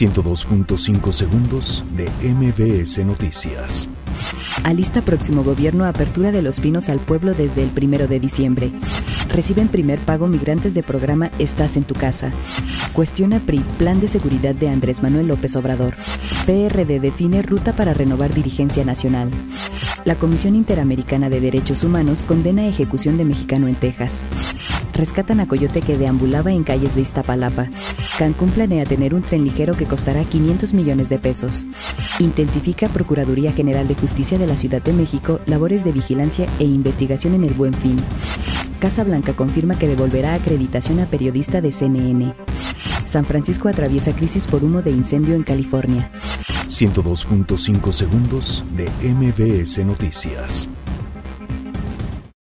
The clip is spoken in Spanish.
102.5 segundos de MBS Noticias. Alista próximo gobierno apertura de los pinos al pueblo desde el primero de diciembre. Reciben primer pago migrantes de programa Estás en tu casa. Cuestiona PRI plan de seguridad de Andrés Manuel López Obrador. PRD define ruta para renovar dirigencia nacional. La Comisión Interamericana de Derechos Humanos condena ejecución de mexicano en Texas. Rescatan a coyote que deambulaba en calles de Iztapalapa. Cancún planea tener un tren ligero que costará 500 millones de pesos. Intensifica Procuraduría General de Justicia de la Ciudad de México labores de vigilancia e investigación en el Buen Fin. Casa Blanca confirma que devolverá acreditación a periodista de CNN. San Francisco atraviesa crisis por humo de incendio en California. 102.5 segundos de MBS Noticias.